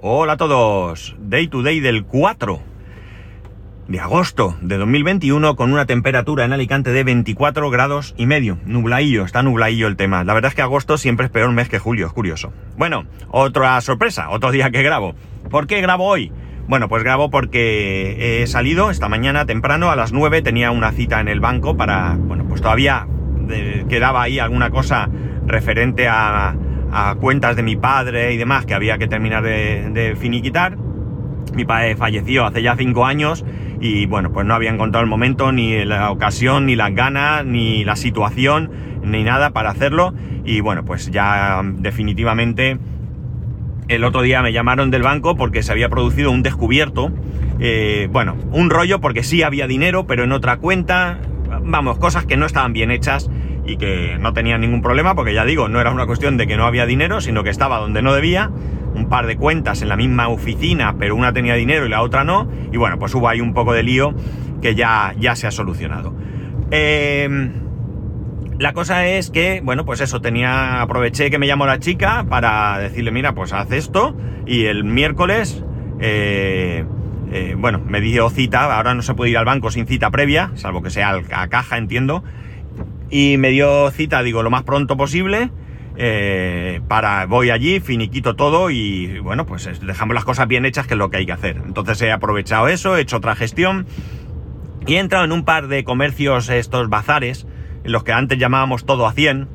Hola a todos. Day to day del 4 de agosto de 2021 con una temperatura en Alicante de 24 grados y medio. Nublaillo, está nublaillo el tema. La verdad es que agosto siempre es peor mes que julio, es curioso. Bueno, otra sorpresa, otro día que grabo. ¿Por qué grabo hoy? Bueno, pues grabo porque he salido esta mañana temprano a las 9, tenía una cita en el banco para, bueno, pues todavía eh, quedaba ahí alguna cosa referente a a cuentas de mi padre y demás que había que terminar de, finiquitar. Mi padre falleció hace ya cinco años y bueno, pues no había encontrado el momento, ni la ocasión, ni las ganas, ni la situación, ni nada para hacerlo. Y bueno, pues ya definitivamente el otro día me llamaron del banco porque se había producido un descubierto. Eh, bueno, un rollo porque sí había dinero, pero en otra cuenta. Vamos, cosas que no estaban bien hechas y que no tenía ningún problema, porque ya digo, no era una cuestión de que no había dinero, sino que estaba donde no debía, un par de cuentas en la misma oficina, pero una tenía dinero y la otra no, y bueno, pues hubo ahí un poco de lío que ya, ya se ha solucionado. Em, la cosa es que, bueno, pues eso, tenía, aproveché que me llamó la chica para decirle, mira, pues haz esto, y el miércoles, eh, eh, bueno, me dio cita, ahora no se puede ir al banco sin cita previa, salvo que sea a caja, entiendo, y me dio cita, digo, lo más pronto posible. Eh, para voy allí, finiquito todo y bueno, pues dejamos las cosas bien hechas, que es lo que hay que hacer. Entonces he aprovechado eso, he hecho otra gestión y he entrado en un par de comercios, estos bazares, en los que antes llamábamos todo a 100.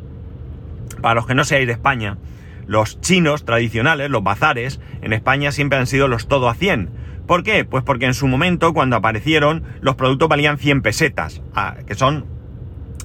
Para los que no seáis de España, los chinos tradicionales, los bazares, en España siempre han sido los todo a 100. ¿Por qué? Pues porque en su momento, cuando aparecieron, los productos valían 100 pesetas, ah, que son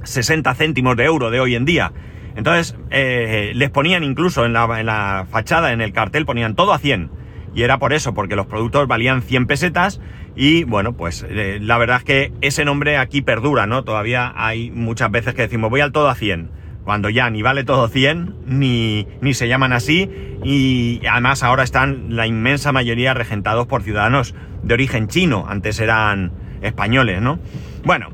60 céntimos de euro de hoy en día. Entonces, eh, les ponían incluso en la, fachada, en el cartel, ponían todo a 100. Y era por eso, porque los productos valían 100 pesetas y bueno, pues eh, la verdad es que ese nombre aquí perdura, ¿no? Todavía hay muchas veces que decimos voy al todo a 100, cuando ya ni vale todo 100, ni, ni se llaman así y además ahora están la inmensa mayoría regentados por ciudadanos de origen chino, antes eran españoles, ¿no? Bueno,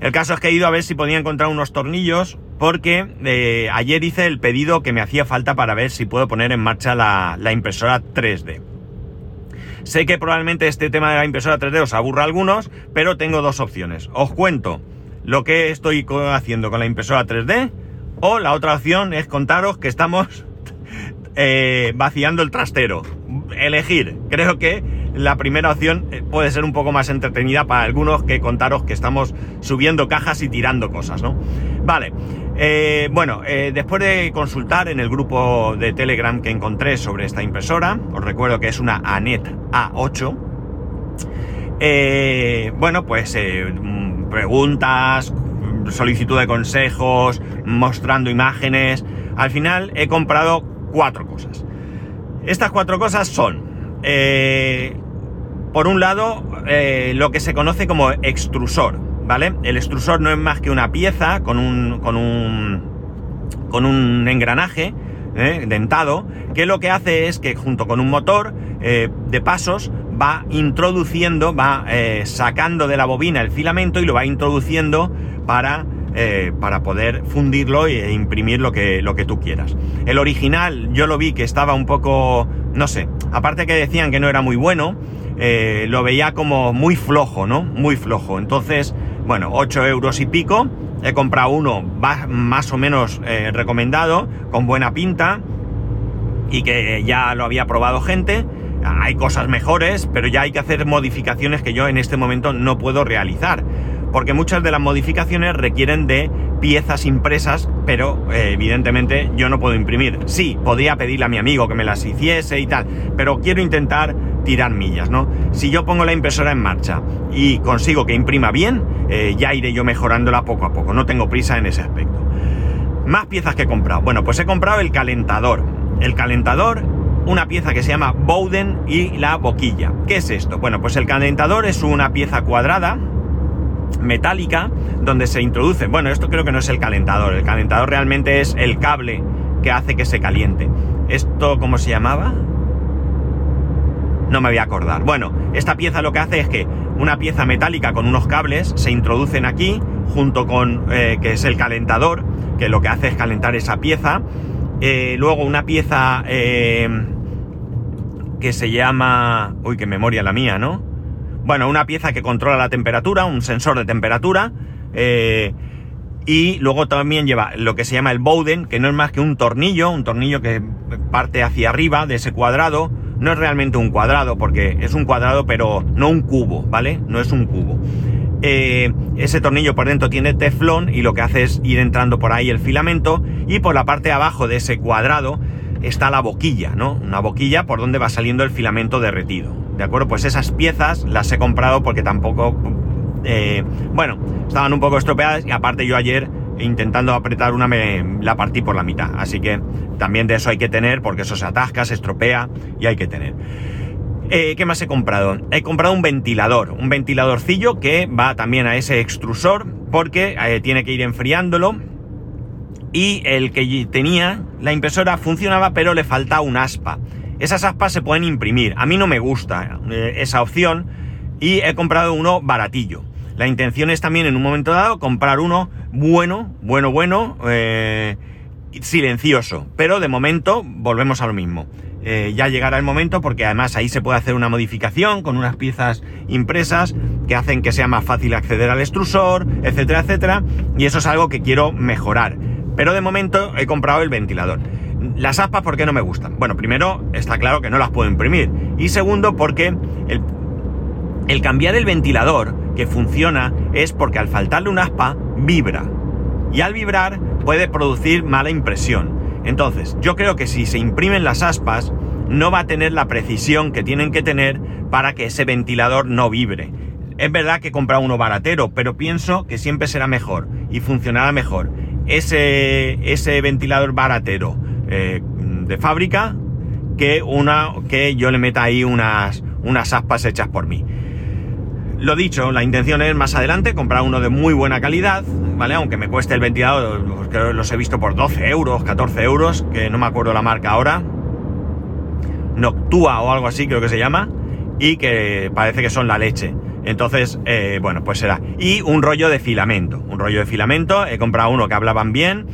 el caso es que he ido a ver si podía encontrar unos tornillos porque eh, ayer hice el pedido que me hacía falta para ver si puedo poner en marcha la, impresora 3D. Sé que probablemente este tema de la impresora 3D os aburra a algunos, pero tengo dos opciones. Os cuento lo que estoy haciendo con la impresora 3D o la otra opción es contaros que estamos eh, vaciando el trastero. Elegir. Creo que la primera opción eh, puede ser un poco más entretenida para algunos que contaros que estamos subiendo cajas y tirando cosas, ¿no? Vale, eh, bueno, eh, después de consultar en el grupo de Telegram que encontré sobre esta impresora, os recuerdo que es una ANET A8, bueno, pues preguntas, solicitud de consejos, mostrando imágenes, al final he comprado cuatro cosas. Estas cuatro cosas son por un lado, eh, lo que se conoce como extrusor, ¿vale? El extrusor no es más que una pieza con un, con un, con un engranaje ¿eh? dentado, que lo que hace es que junto con un motor eh, de pasos va introduciendo, va sacando de la bobina el filamento y lo va introduciendo para para poder fundirlo e imprimir lo que, lo que tú quieras. El original yo lo vi que estaba un poco, no sé, aparte que decían que no era muy bueno, eh, lo veía como muy flojo, ¿no? Muy flojo. Entonces, bueno, 8 euros y pico. He comprado uno más o menos eh, recomendado, con buena pinta y que ya lo había probado gente. Hay cosas mejores, pero ya hay que hacer modificaciones que yo en este momento no puedo realizar. Porque muchas de las modificaciones requieren de piezas impresas, pero eh, evidentemente yo no puedo imprimir. Sí, podría pedirle a mi amigo que me las hiciese y tal, pero quiero intentar tirar millas, ¿no? Si yo pongo la impresora en marcha y consigo que imprima bien, eh, ya iré yo mejorándola poco a poco, no tengo prisa en ese aspecto. Más piezas que he comprado. Bueno, pues he comprado el calentador. El calentador, una pieza que se llama Bowden y la boquilla. ¿Qué es esto? Bueno, pues el calentador es una pieza cuadrada, metálica, donde se introduce, bueno, esto creo que no es el calentador, el calentador realmente es el cable que hace que se caliente. ¿Esto cómo se llamaba? No me voy a acordar. Bueno, esta pieza lo que hace es que una pieza metálica con unos cables se introducen aquí, junto con, eh, que es el calentador, que lo que hace es calentar esa pieza. Eh, luego una pieza, eh, que se llama... Uy, qué memoria la mía, ¿no? Bueno, una pieza que controla la temperatura, un sensor de temperatura. Y luego también lleva lo que se llama el Bowden, que no es más que un tornillo, un tornillo que parte hacia arriba de ese cuadrado. No es realmente un cuadrado, porque es un cuadrado, pero no un cubo, ¿vale? No es un cubo. Eh, ese tornillo por dentro tiene teflón y lo que hace es ir entrando por ahí el filamento y por la parte de abajo de ese cuadrado está la boquilla, ¿no? Una boquilla por donde va saliendo el filamento derretido. ¿De acuerdo? Pues esas piezas las he comprado porque tampoco... Eh, bueno, estaban un poco estropeadas y aparte yo ayer intentando apretar una me la partí por la mitad. Así que también de eso hay que tener porque eso se atasca, se estropea y hay que tener. Eh, ¿Qué más he comprado? He comprado un ventilador, un ventiladorcillo que va también a ese extrusor porque eh, tiene que ir enfriándolo y el que tenía la impresora funcionaba pero le falta un aspa. Esas aspas se pueden imprimir. A mí no me gusta eh, esa opción y he comprado uno baratillo. La intención es también en un momento dado comprar uno bueno, bueno, bueno, eh, silencioso. Pero de momento volvemos a lo mismo. Eh, ya llegará el momento porque además ahí se puede hacer una modificación con unas piezas impresas que hacen que sea más fácil acceder al extrusor, etcétera, etcétera. Y eso es algo que quiero mejorar. Pero de momento he comprado el ventilador. Las aspas, ¿por qué no me gustan? Bueno, primero, está claro que no las puedo imprimir. Y segundo, porque el, el cambiar el ventilador que funciona es porque al faltarle un aspa, vibra. Y al vibrar puede producir mala impresión. Entonces, yo creo que si se imprimen las aspas, no va a tener la precisión que tienen que tener para que ese ventilador no vibre. Es verdad que he comprado uno baratero, pero pienso que siempre será mejor y funcionará mejor ese, ese ventilador baratero eh, de fábrica que una que yo le meta ahí unas, unas aspas hechas por mí. Lo dicho, la intención es más adelante comprar uno de muy buena calidad, ¿vale? Aunque me cueste el ventilador, que los he visto por 12 euros, 14 euros, que no me acuerdo la marca ahora. Noctua o algo así creo que se llama, y que parece que son la leche. Entonces, eh, bueno, pues será. Y un rollo de filamento. Un rollo de filamento. He comprado uno que hablaban bien.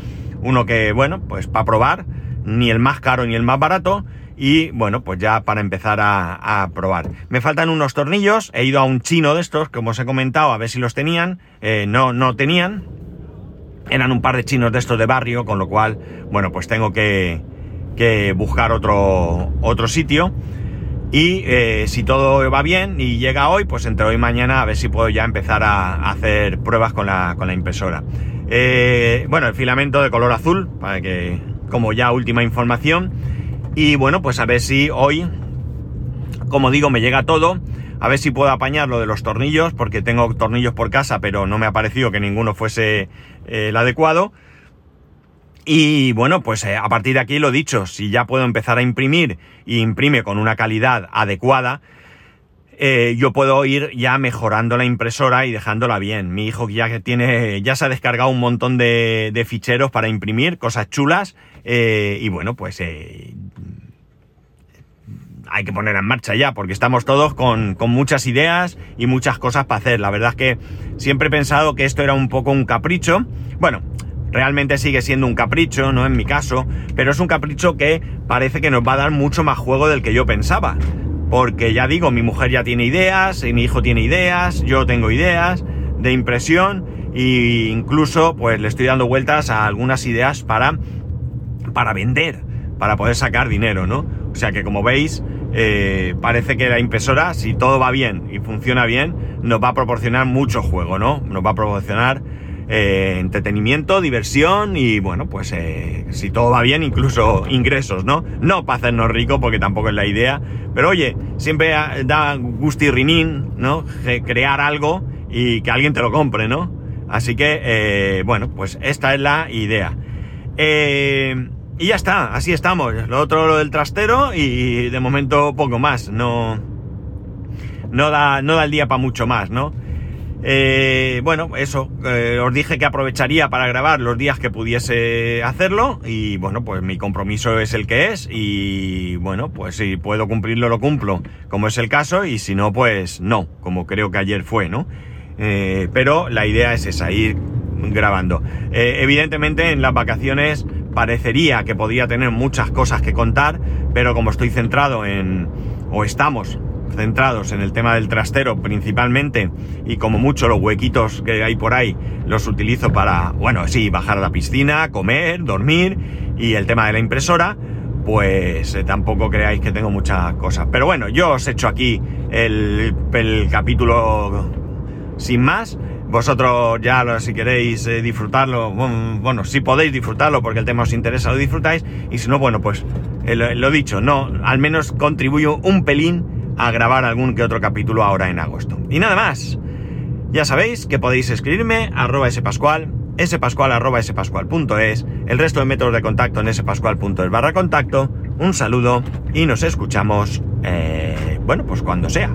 Uno que, bueno, pues para probar. Ni el más caro ni el más barato. Y bueno, pues ya para empezar a, probar. Me faltan unos tornillos. He ido a un chino de estos, como os he comentado, a ver si los tenían. Eh, no, no tenían. Eran un par de chinos de estos de barrio, con lo cual, bueno, pues tengo que, que buscar otro, otro sitio. Y eh, si todo va bien y llega hoy, pues entre hoy y mañana a ver si puedo ya empezar a, hacer pruebas con la, impresora. Eh, bueno, el filamento de color azul, para que, como ya última información. Y bueno, pues a ver si hoy, como digo, me llega todo. A ver si puedo apañar lo de los tornillos, porque tengo tornillos por casa, pero no me ha parecido que ninguno fuese eh, el adecuado. Y bueno, pues eh, a partir de aquí lo dicho, si ya puedo empezar a imprimir y imprime con una calidad adecuada, eh, yo puedo ir ya mejorando la impresora y dejándola bien. Mi hijo ya tiene, ya se ha descargado un montón de, ficheros para imprimir, cosas chulas, eh, y bueno, pues hay que poner en marcha ya, porque estamos todos con, con, muchas ideas y muchas cosas para hacer. La verdad es que siempre he pensado que esto era un poco un capricho. Bueno, realmente sigue siendo un capricho, no en mi caso, pero es un capricho que parece que nos va a dar mucho más juego del que yo pensaba. Porque ya digo, mi mujer ya tiene ideas, mi hijo tiene ideas, yo tengo ideas de impresión e incluso pues le estoy dando vueltas a algunas ideas para, para vender, para poder sacar dinero, ¿no? O sea que como veis, eh, parece que la impresora, si todo va bien y funciona bien, nos va a proporcionar mucho juego, ¿no? Nos va a proporcionar eh, entretenimiento, diversión y bueno, pues eh, si todo va bien, incluso ingresos, ¿no? No para hacernos ricos porque tampoco es la idea, pero oye, siempre da gusti rinín, ¿no? Crear algo y que alguien te lo compre, ¿no? Así que, eh, bueno, pues esta es la idea. Y ya está, así estamos. Lo otro, lo del trastero y de momento poco más. No, no da, no da el día para mucho más, ¿no? Eh, bueno, eso, eh, os dije que aprovecharía para grabar los días que pudiese hacerlo y bueno, pues mi compromiso es el que es y bueno, pues si puedo cumplirlo lo cumplo, como es el caso y si no, pues no, como creo que ayer fue, ¿no? Eh, pero la idea es esa, ir grabando. evidentemente en las vacaciones parecería que podía tener muchas cosas que contar, pero como estoy centrado en o estamos centrados en el tema del trastero principalmente y como mucho los huequitos que hay por ahí los utilizo para, bueno, sí, bajar a la piscina, comer, dormir y el tema de la impresora, pues eh, tampoco creáis que tengo muchas cosas. Pero bueno, yo os he hecho aquí el, el capítulo sin más. Vosotros ya, si queréis eh, disfrutarlo, bueno, si podéis disfrutarlo porque el tema os interesa, lo disfrutáis. Y si no, bueno, pues eh, lo, dicho, no, al menos contribuyo un pelín a grabar algún que otro capítulo ahora en agosto. Y nada más. Ya sabéis que podéis escribirme arroba spascual, spascual arroba spascual.es, el resto de métodos de contacto en spascual.es barra contacto. Un saludo y nos escuchamos, eh, bueno, pues cuando sea.